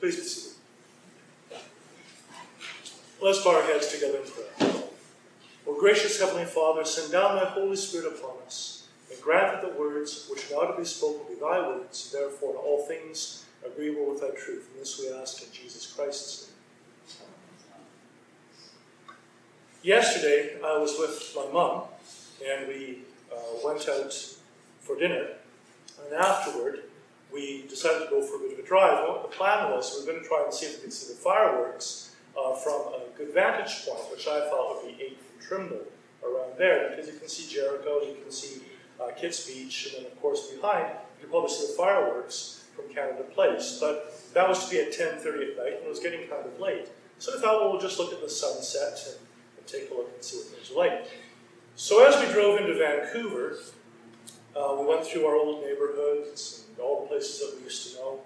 Please be seated. Let's bow our heads together in prayer. O gracious Heavenly Father, send down thy Holy Spirit upon us, and grant that the words which now to be spoken be thy words, therefore in all things agreeable with thy truth. And this we ask in Jesus Christ's name. Yesterday, I was with my mom, and we uh, went out for dinner, and afterward, we decided to go for a bit of a drive. What the plan was, we were going to try and see if we could see the fireworks uh, from a good vantage point, which I thought would be 8 from Trimble around there, because you can see Jericho, you can see uh, Kits Beach, and then of course behind, you can probably see the fireworks from Canada Place. But that was to be at 10.30 at night, and it was getting kind of late. So I thought, well, we'll just look at the sunset and, and take a look and see what things are like. So as we drove into Vancouver, uh, we went through our old neighborhoods and all the places that we used to know,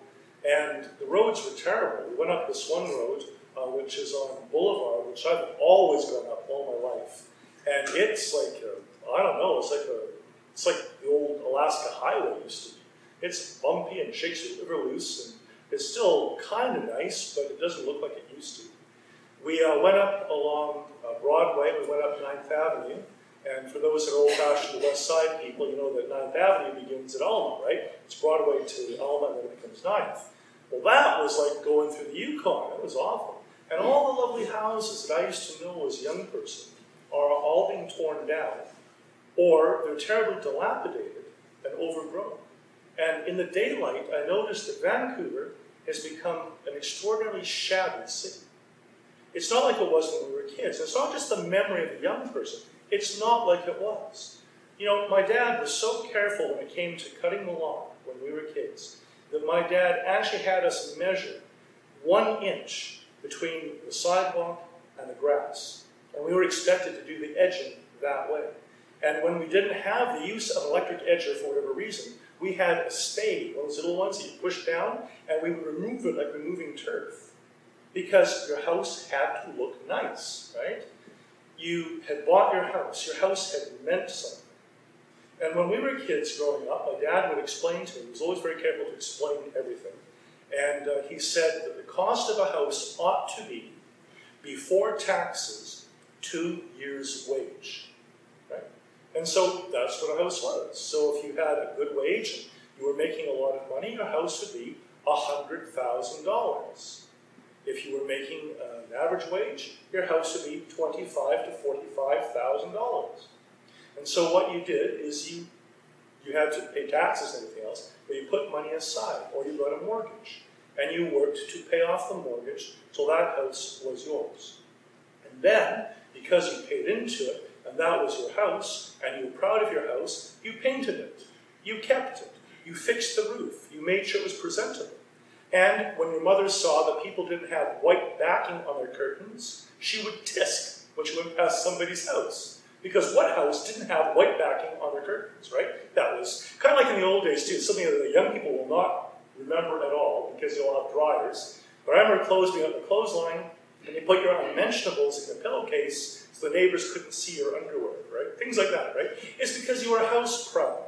and the roads were terrible. We went up this one road, uh, which is on Boulevard, which I've always gone up all my life, and it's like I don't know, it's like a, it's like the old Alaska Highway used to be. It's bumpy and shakes the river loose, and it's still kind of nice, but it doesn't look like it used to. We uh, went up along uh, Broadway. We went up 9th Avenue. And for those that are old-fashioned West Side people, you know that 9th Avenue begins at Alma, right? It's Broadway to Alma, and then it becomes 9th. Well, that was like going through the Yukon. It was awful. And all the lovely houses that I used to know as a young person are all being torn down, or they're terribly dilapidated and overgrown. And in the daylight, I noticed that Vancouver has become an extraordinarily shabby city. It's not like it was when we were kids. It's not just the memory of a young person. It's not like it was. You know, my dad was so careful when it came to cutting the lawn when we were kids that my dad actually had us measure one inch between the sidewalk and the grass. And we were expected to do the edging that way. And when we didn't have the use of an electric edger for whatever reason, we had a spade, one of those little ones that you push down, and we would remove it like removing turf. Because your house had to look nice, right? You had bought your house, your house had meant something. And when we were kids growing up, my dad would explain to me, he was always very careful to explain everything. And uh, he said that the cost of a house ought to be, before taxes, two years' wage. Right? And so that's what a house was. So if you had a good wage and you were making a lot of money, your house would be $100,000. If you were making an average wage, your house would be twenty-five to forty-five thousand dollars. And so what you did is you you had to pay taxes and everything else, but you put money aside, or you got a mortgage, and you worked to pay off the mortgage till that house was yours. And then, because you paid into it, and that was your house, and you were proud of your house, you painted it, you kept it, you fixed the roof, you made sure it was presentable. And when your mother saw that people didn't have white backing on their curtains, she would tisk when she went past somebody's house. Because what house didn't have white backing on their curtains, right? That was kind of like in the old days, too, something that the young people will not remember at all because they all have dryers. But I remember clothes being on the clothesline, and you put your unmentionables in the pillowcase so the neighbors couldn't see your underwear, right? Things like that, right? It's because you were house proud.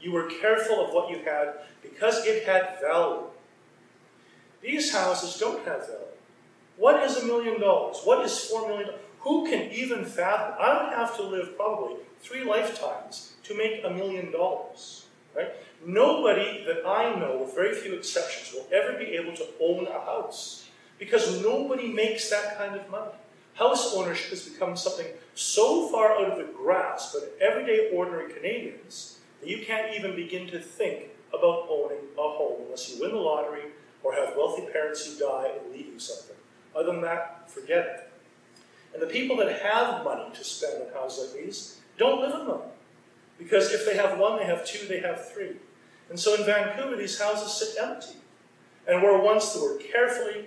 You were careful of what you had because it had value. These houses don't have value. What is a million dollars? What is four million dollars? Who can even fathom? I would have to live probably three lifetimes to make a million dollars. Right? Nobody that I know, with very few exceptions, will ever be able to own a house because nobody makes that kind of money. House ownership has become something so far out of the grasp of everyday ordinary Canadians that you can't even begin to think about owning a home unless you win the lottery or have wealthy parents who die and leave you something. Other than that, forget it. And the people that have money to spend on houses like these don't live in them. Because if they have one, they have two, they have three. And so in Vancouver, these houses sit empty. And where once they were carefully,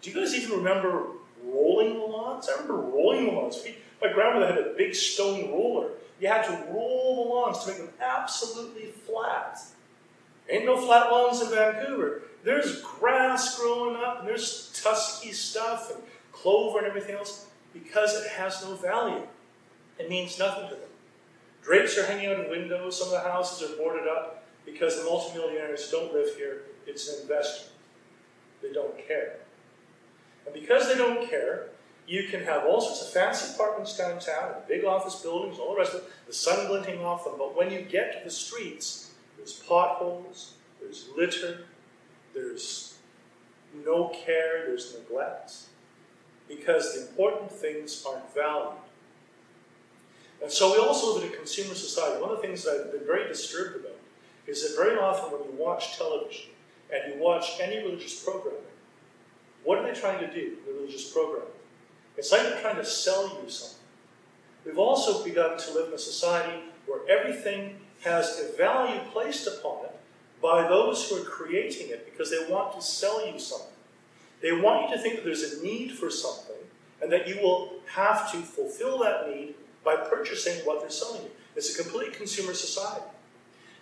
do you guys even remember rolling the lawns? I remember rolling the lawns. My grandmother had a big stone roller. You had to roll the lawns to make them absolutely flat. Ain't no flat lawns in Vancouver. There's grass growing up, and there's tusky stuff, and clover and everything else, because it has no value. It means nothing to them. Drapes are hanging out of windows. Some of the houses are boarded up because the multimillionaires don't live here. It's an investment. They don't. care. And because they don't care, you can have all sorts of fancy apartments downtown, and big office buildings, all the rest of it, the sun glinting off them. But when you get to the streets, there's potholes, there's litter, there's no care, there's neglect, because the important things aren't valued. And so we also live in a consumer society. One of the things that I've been very disturbed about is that very often when you watch television and you watch any religious programming, what are they trying to do, the religious programming? It's like they're trying to sell you something. We've also begun to live in a society where everything has a value placed upon it by those who are creating it because they want to sell you something. They want you to think that there's a need for something and that you will have to fulfill that need by purchasing what they're selling you. It's a complete consumer society.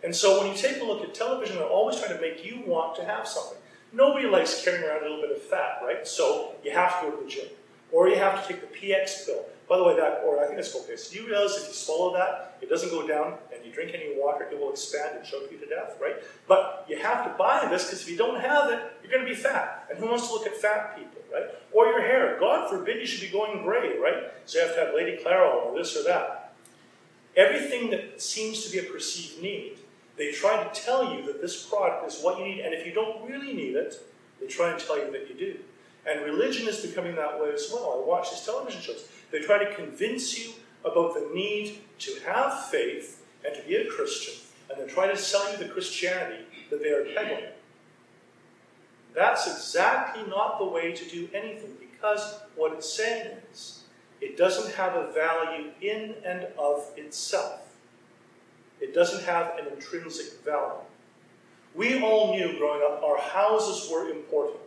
And so when you take a look at television, they're always trying to make you want to have something. Nobody likes carrying around a little bit of fat, right? So you have to go to the gym. Or you have to take the PX pill. By the way, that, or I think it's called. Do you realize if you swallow that, it doesn't go down, and you drink any water, it will expand and choke you to death, right? But you have to buy this because if you don't have it, you're going to be fat. And who wants to look at fat people, right? Or your hair. God forbid you should be going gray, right? So you have to have Lady Clairol or this or that. Everything that seems to be a perceived need, they try to tell you that this product is what you need, and if you don't really need it, they try and tell you that you do. And religion is becoming that way as well. I watch these television shows. They try to convince you about the need to have faith and to be a Christian, and they try to sell you the Christianity that they are peddling. That's exactly not the way to do anything, because what it's saying is it doesn't have a value in and of itself. It doesn't have an intrinsic value. We all knew growing up our houses were important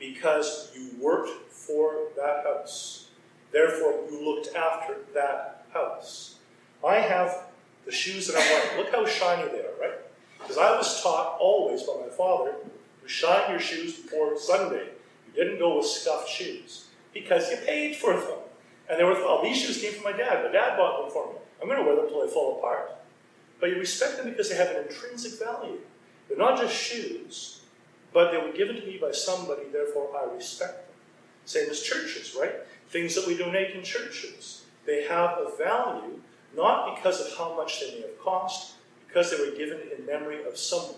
because you worked for that house. Therefore, you looked after that house. I have the shoes that I'm wearing. Look how shiny they are, right? Because I was taught always by my father to shine your shoes before Sunday. You didn't go with scuffed shoes because you paid for them. And they were, oh, these shoes came from my dad. My dad bought them for me. I'm going to wear them until they fall apart. But you respect them because they have an intrinsic value. They're not just shoes, but they were given to me by somebody, therefore I respect them. Same as churches, right? Things that we donate in churches. They have a value, not because of how much they may have cost, because they were given in memory of someone.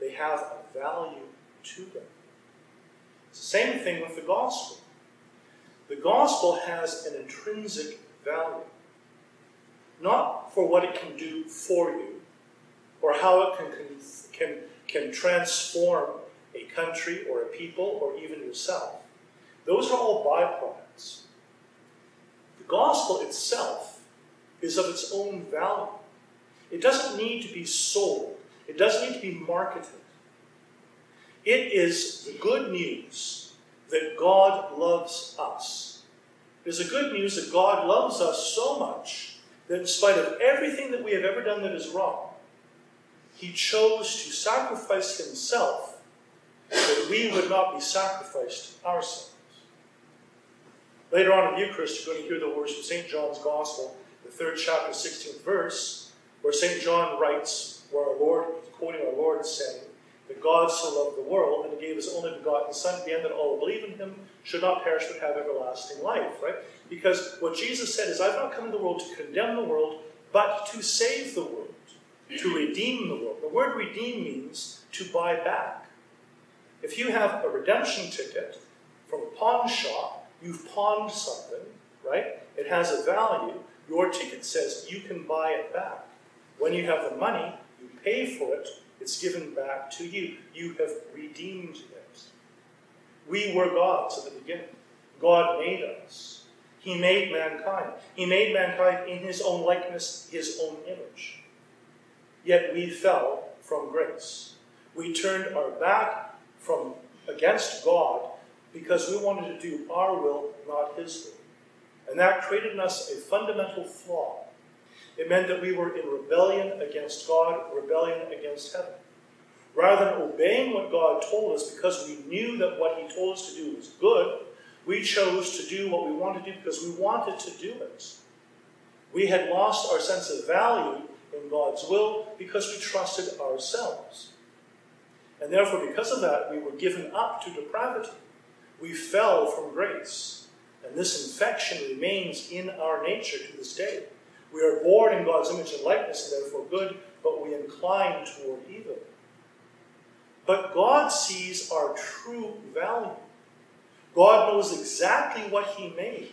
They have a value to them. It's the same thing with the gospel. The gospel has an intrinsic value. Not for what it can do for you, or how it can, can, can transform country or a people or even yourself. Those are all byproducts. The gospel itself is of its own value. It doesn't need to be sold, it doesn't need to be marketed. It is the good news that God loves us. It is the good news that God loves us so much that in spite of everything that we have ever done that is wrong, He chose to sacrifice Himself that we would not be sacrificed ourselves. Later on in the Eucharist, you're going to hear the words from St. John's Gospel, the third chapter, 16th verse, where St. John writes, where our Lord, quoting our Lord, saying, that God so loved the world that he gave his only begotten Son, at the end that all who believe in him should not perish but have everlasting life, right? Because what Jesus said is, I've not come into the world to condemn the world, but to save the world, to redeem the world. The word redeem means to buy back. If you have a redemption ticket from a pawn shop, you've pawned something, right? It has a value. Your ticket says you can buy it back. When you have the money, you pay for it, it's given back to you. You have redeemed it. We were God's at the beginning. God made us. He made mankind. He made mankind in his own likeness, his own image. Yet we fell from grace. We turned our back from against God because we wanted to do our will, not His will. And that created in us a fundamental flaw. It meant that we were in rebellion against God, rebellion against heaven. Rather than obeying what God told us because we knew that what He told us to do was good, we chose to do what we wanted to do because we wanted to do it. We had lost our sense of value in God's will because we trusted ourselves. And therefore, because of that, we were given up to depravity. We fell from grace. And this infection remains in our nature to this day. We are born in God's image and likeness, and therefore good, but we incline toward evil. But God sees our true value. God knows exactly what He made,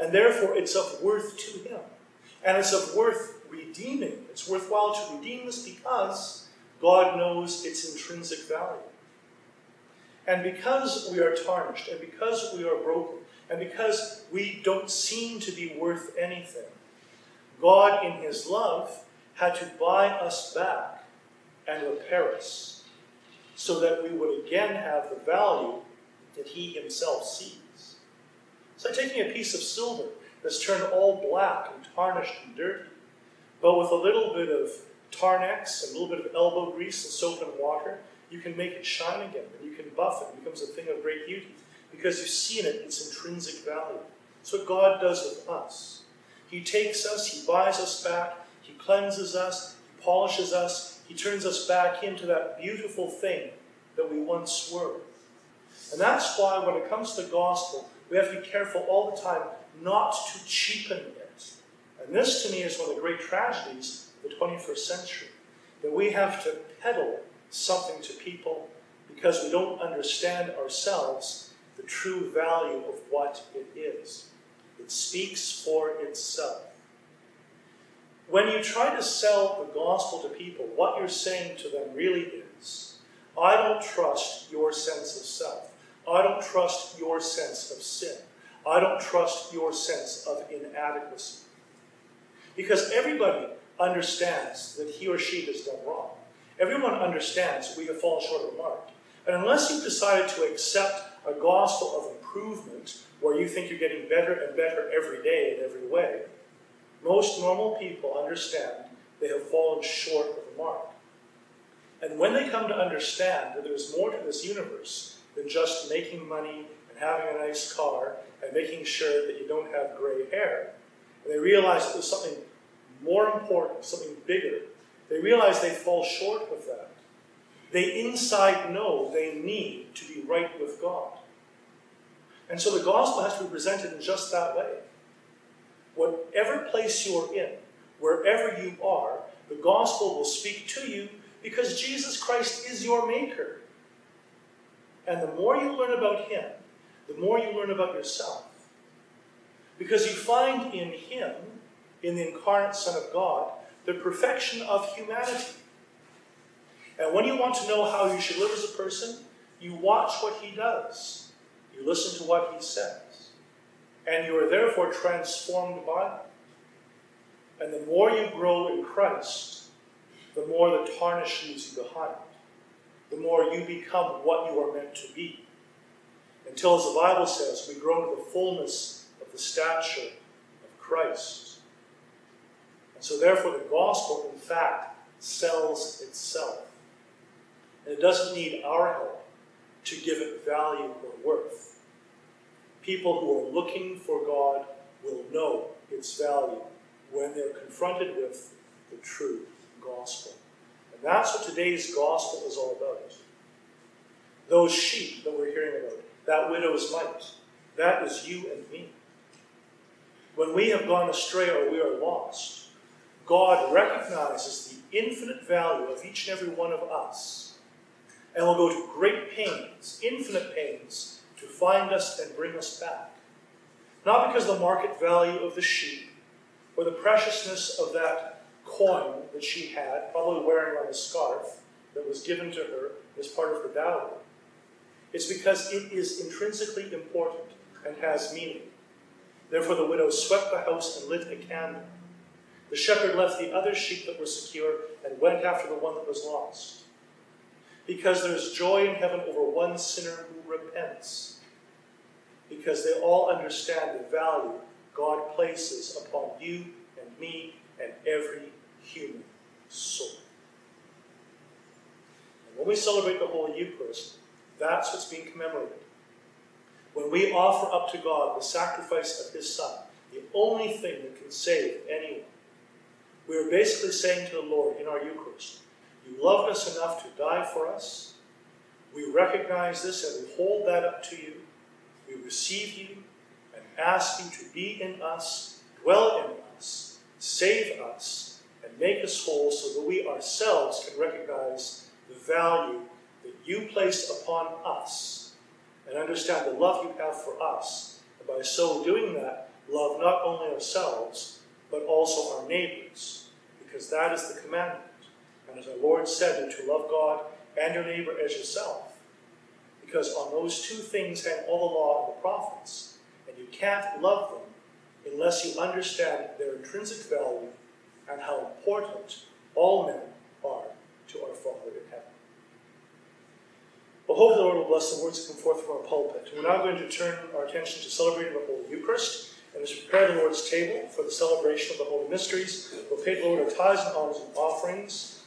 and therefore it's of worth to Him. And it's of worth redeeming. It's worthwhile to redeem this because God knows its intrinsic value. And because we are tarnished, and because we are broken, and because we don't seem to be worth anything, God, in His love, had to buy us back and repair us so that we would again have the value that He Himself sees. It's like taking a piece of silver that's turned all black and tarnished and dirty, but with a little bit of Tarn-X and a little bit of elbow grease and soap and water, you can make it shine again, and you can buff it. It becomes a thing of great beauty because you see in it its intrinsic value. That's what God does with us. He takes us, He buys us back, He cleanses us, He polishes us, He turns us back into that beautiful thing that we once were. And that's why when it comes to the gospel, we have to be careful all the time not to cheapen it. And this to me is one of the great tragedies the 21st century, that we have to peddle something to people because we don't understand ourselves the true value of what it is. It speaks for itself. When you try to sell the gospel to people, what you're saying to them really is I don't trust your sense of self. I don't trust your sense of sin. I don't trust your sense of inadequacy. Because everybody understands that he or she has done wrong. Everyone understands we have fallen short of the mark. And unless you've decided to accept a gospel of improvement, where you think you're getting better and better every day in every way, most normal people understand they have fallen short of the mark. And when they come to understand that there's more to this universe than just making money and having a nice car and making sure that you don't have gray hair, and they realize that there's something more important, something bigger, they realize they fall short of that. They inside know they need to be right with God. And so the gospel has to be presented in just that way. Whatever place you're in, wherever you are, the gospel will speak to you because Jesus Christ is your maker. And the more you learn about him, the more you learn about yourself. Because you find in him, in the incarnate Son of God, the perfection of humanity. And when you want to know how you should live as a person, you watch what he does. You listen to what he says. And you are therefore transformed by him. And the more you grow in Christ, the more the tarnish leaves you behind. The more you become what you are meant to be. Until, as the Bible says, we grow to the fullness of the stature of Christ. So, therefore, the gospel, in fact, sells itself. And it doesn't need our help to give it value or worth. People who are looking for God will know its value when they're confronted with the true gospel. And that's what today's gospel is all about. Those sheep that we're hearing about, that widow's mite, that is you and me. When we have gone astray or we are lost, God recognizes the infinite value of each and every one of us and will go to great pains, infinite pains, to find us and bring us back. Not because the market value of the sheep or the preciousness of that coin that she had, probably wearing on a scarf that was given to her as part of her dowry. It's because it is intrinsically important and has meaning. Therefore, the widow swept the house and lit a candle. The shepherd left the other sheep that were secure and went after the one that was lost because there's joy in heaven over one sinner who repents. Because they all understand the value God places upon you and me and every human soul. And when we celebrate the Holy Eucharist, that's what's being commemorated. When we offer up to God the sacrifice of His Son, the only thing that can save anyone, we are basically saying to the Lord in our Eucharist, You loved us enough to die for us. We recognize this and we hold that up to you. We receive you and ask you to be in us, dwell in us, save us, and make us whole so that we ourselves can recognize the value that you placed upon us and understand the love you have for us. And by so doing that, love not only ourselves, but also our neighbors, because that is the commandment. And as our Lord said, to love God and your neighbor as yourself. Because on those two things hang all the law and the prophets, and you can't love them unless you understand their intrinsic value and how important all men are to our Father in heaven. Well, hope the Lord will bless the words that come forth from our pulpit. We're now going to turn our attention to celebrating the Holy Eucharist and as we prepare the Lord's table for the celebration of the Holy Mysteries, pay the Lord our tithes and honors and offerings